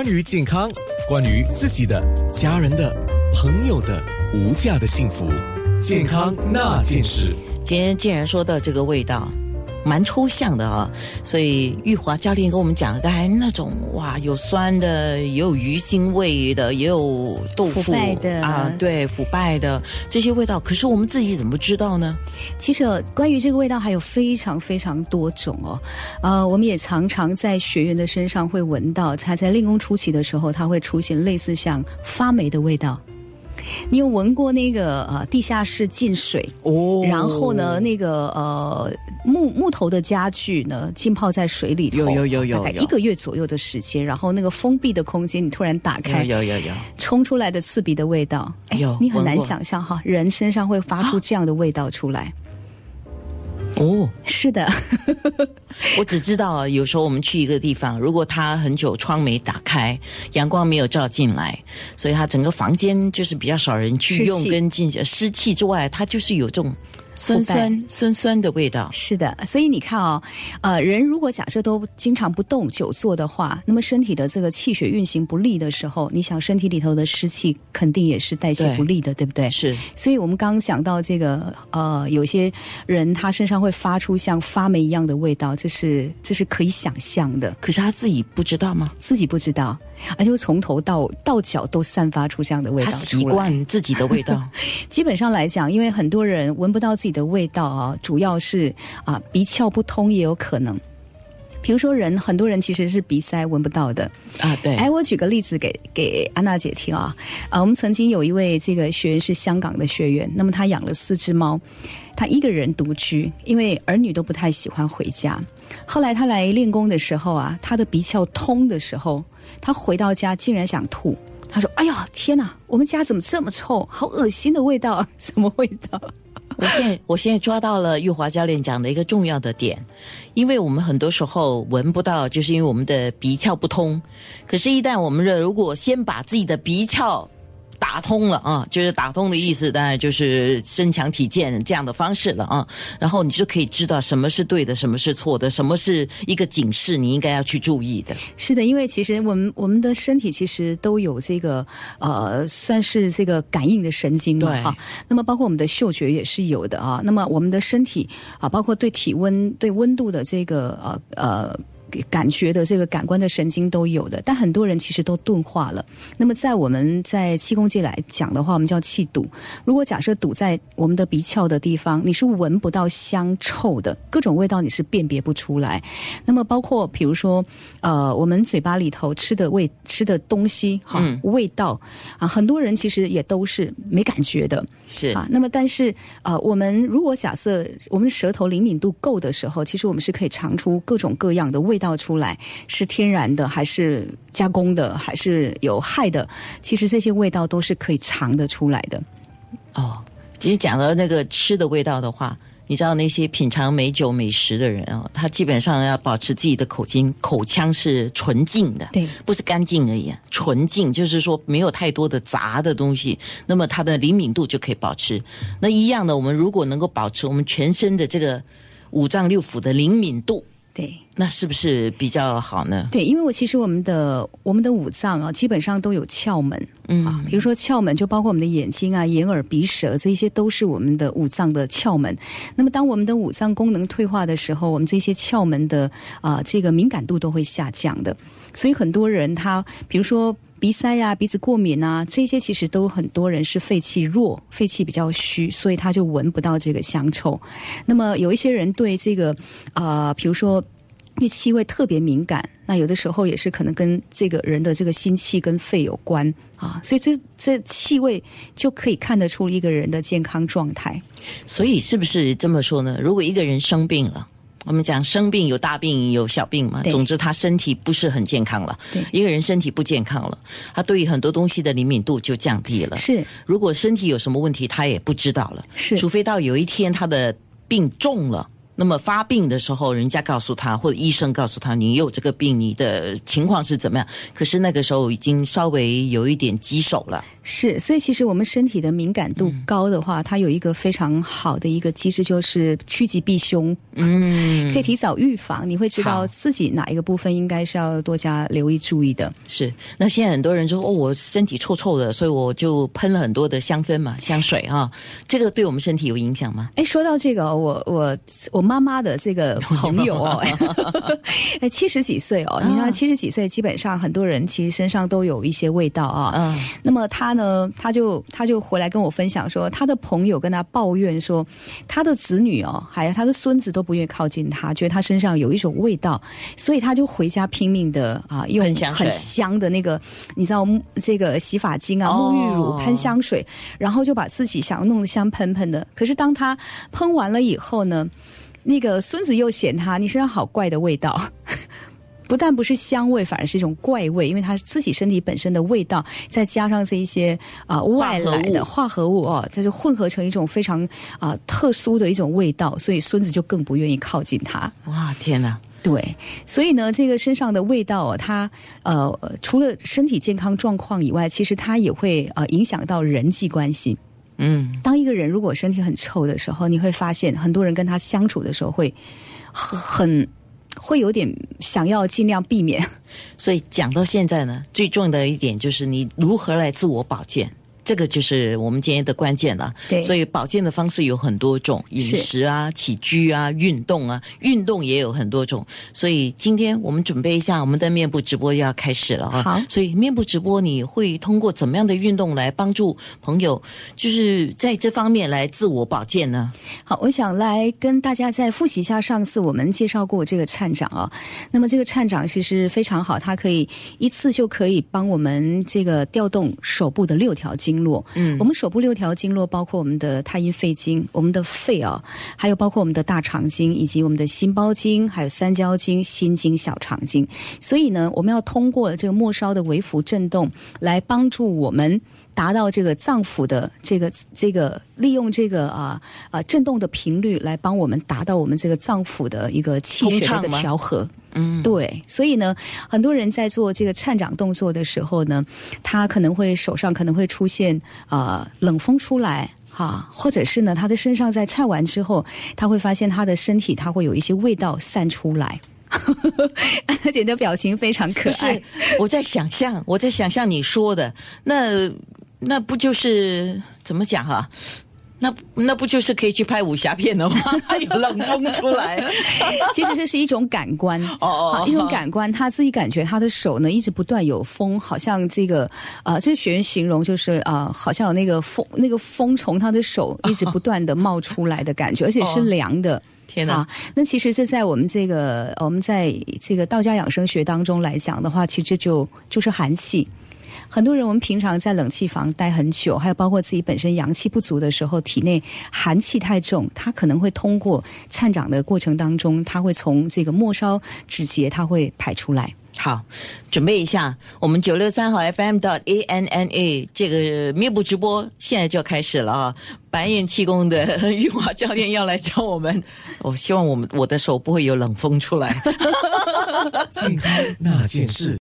关于健康，关于自己的、家人的、朋友的无价的幸福，健康那件事。今天既然说到这个味道。蛮抽象的啊，所以玉华教练跟我们讲，刚才那种哇，有酸的，也有鱼腥味的，也有豆腐腐败的啊，对，腐败的这些味道，可是我们自己怎么知道呢？其实呃关于这个味道还有非常非常多种哦，呃，我们也常常在学员的身上会闻到，他在练功初期的时候，他会出现类似像发霉的味道。你有闻过那个呃地下室进水，哦。然后呢，那个呃木木头的家具呢浸泡在水里头，有有有有有。大概一个月左右的时间，然后那个封闭的空间，你突然打开，有有有有，冲出来的刺鼻的味道，哎有你很难想象哈，人身上会发出这样的味道出来。哦，是的，我只知道啊，有时候我们去一个地方，如果它很久窗没打开，阳光没有照进来，所以它整个房间就是比较少人去用跟进湿气之外，它就是有这种酸酸酸酸的味道。是的，所以你看哦，呃，人如果假设都经常不动、久坐的话，那么身体的这个气血运行不利的时候，你想身体里头的湿气肯定也是代谢不利的，对不对？是所以我们刚刚讲到这个，呃，有些人他身上会发出像发霉一样的味道，这是这是可以想象的，可是他自己不知道吗？自己不知道，而且会从头到到脚都散发出这样的味道出习。惯自己的味道。基本上来讲，因为很多人闻不到自己的味道啊，主要是啊鼻窍不通也有可能。比如说人，很多人其实是鼻塞闻不到的。啊，对，哎，我举个例子给给安娜姐听啊。啊，我们曾经有一位这个学员是香港的学员，那么他养了四只猫，他一个人独居，因为儿女都不太喜欢回家。后来他来练功的时候啊，他的鼻窍通的时候，他回到家竟然想吐。他说：“哎呀，天哪，我们家怎么这么臭？好恶心的味道，什么味道？”我现在我现在抓到了玉华教练讲的一个重要的点，因为我们很多时候闻不到，就是因为我们的鼻窍不通。可是，一旦我们的如果先把自己的鼻窍打通了啊，就是打通的意思，当然就是身强体健这样的方式了啊。然后你就可以知道什么是对的，什么是错的，什么是一个警示，你应该要去注意的。是的，因为其实我们我们的身体其实都有这个呃，算是这个感应的神经嘛对哈。那么包括我们的嗅觉也是有的啊。那么我们的身体啊，包括对体温、对温度的这个呃呃。感觉的这个感官的神经都有的，但很多人其实都钝化了。那么在我们在气功界来讲的话，我们叫气堵。如果假设堵在我们的鼻窍的地方，你是闻不到香臭的，各种味道你是辨别不出来。那么包括比如说，呃，我们嘴巴里头吃的味吃的东西哈，嗯味道啊，很多人其实也都是没感觉的是啊。那么但是呃，我们如果假设我们的舌头灵敏度够的时候，其实我们是可以尝出各种各样的味道出来，是天然的还是加工的，还是有害的？其实这些味道都是可以尝得出来的。哦，其实讲到那个吃的味道的话，你知道那些品尝美酒美食的人哦，他基本上要保持自己的口腔口腔是纯净的，对不是干净而已，纯净就是说没有太多的杂的东西，那么它的灵敏度就可以保持。那一样的，我们如果能够保持我们全身的这个五脏六腑的灵敏度，对。那是不是比较好呢？对，因为我其实我们的我们的五脏啊，基本上都有窍门嗯啊，比如说窍门就包括我们的眼睛啊、眼耳鼻舌这一些都是我们的五脏的窍门。那么当我们的五脏功能退化的时候，我们这些窍门的啊、这个敏感度都会下降的。所以很多人他比如说。鼻塞呀、鼻子过敏啊，这些其实都很多人是肺气弱、肺气比较虚，所以他就闻不到这个香臭。那么有一些人对这个啊，比如说因为气味特别敏感，那有的时候也是可能跟这个人的这个心气跟肺有关啊，所以这这气味就可以看得出一个人的健康状态。所以是不是这么说呢？如果一个人生病了，我们讲生病有大病有小病嘛，总之他身体不是很健康了。对一个人身体不健康了，他对于很多东西的灵敏度就降低了。是如果身体有什么问题，他也不知道了。是除非到有一天他的病重了。那么发病的时候，人家告诉他或者医生告诉他你有这个病，你的情况是怎么样？可是那个时候已经稍微有一点棘手了。是，所以其实我们身体的敏感度高的话，它有一个非常好的一个机制，就是趋吉避凶。嗯，可以提早预防，你会知道自己哪一个部分应该是要多加留意注意的。是，那现在很多人说哦，我身体臭臭的，所以我就喷了很多的香氛嘛，香水啊，这个对我们身体有影响吗？哎，说到这个，我我我妈妈的这个朋友哦，哎，七十几岁哦，你看七十几岁，基本上很多人其实身上都有一些味道啊。嗯，那么他呢，他就他就回来跟我分享说，他的朋友跟他抱怨说，他的子女哦，还有他的孙子都不愿意靠近他，觉得他身上有一种味道，所以他就回家拼命的啊，用很香的那个，你知道这个洗发精啊、沐浴乳、喷香水，然后就把自己想要弄得香喷喷的。可是当他喷完了以后呢，那个孙子又嫌他你身上好怪的味道，不但不是香味，反而是一种怪味，因为他自己身体本身的味道，再加上这一些啊外来的化合物哦，它就混合成一种非常啊特殊的一种味道，所以孙子就更不愿意靠近他。哇，天哪！对，所以呢，这个身上的味道，它呃除了身体健康状况以外，其实它也会呃影响到人际关系。嗯，当一个人如果身体很臭的时候，你会发现很多人跟他相处的时候会很会有点想要尽量避免。所以讲到现在呢，最重要的一点就是你如何来自我保健。这个就是我们今天的关键了。对，所以保健的方式有很多种，饮食啊、起居啊、运动啊，运动也有很多种。所以今天我们准备一下，我们的面部直播要开始了啊。好，所以面部直播你会通过怎么样的运动来帮助朋友，就是在这方面来自我保健呢？好，我想来跟大家再复习一下上次我们介绍过这个颤掌啊。那么这个颤掌其实非常好，它可以一次就可以帮我们这个调动手部的六条筋。经络，嗯，我们手部六条经络包括我们的太阴肺经、我们的肺啊，还有包括我们的大肠经，以及我们的心包经，还有三焦经、心经、小肠经。所以呢，我们要通过这个末梢的微幅震动，来帮助我们达到这个脏腑的这个这个利用这个啊啊震动的频率，来帮我们达到我们这个脏腑的一个气血的调和。嗯，对，所以呢，很多人在做这个颤掌动作的时候呢，他可能会手上可能会出现啊冷风出来哈，或者是呢，他的身上在颤完之后，他会发现他的身体他会有一些味道散出来。安姐的表情非常可爱，我在想象，我在想象你说的那那不就是怎么讲哈？那那不就是可以去拍武侠片了吗？有冷风出来，其实这是一种感官哦，一种感官，他自己感觉他的手呢一直不断有风，好像这个呃，这学员形容就是啊，好像有那个风，那个风从他的手一直不断的冒出来的感觉，而且是凉的。天哪！那其实这在我们这个我们在这个道家养生学当中来讲的话，其实就就是寒气。很多人，我们平常在冷气房待很久，还有包括自己本身阳气不足的时候，体内寒气太重，它可能会通过颤掌的过程当中，它会从这个末梢指节，它会排出来。好，准备一下，我们九六三号 FM 到 A N N A 这个面部直播现在就要开始了啊！白眼气功的 玉华教练要来教我们，我希望我们我的手不会有冷风出来。健康那件事。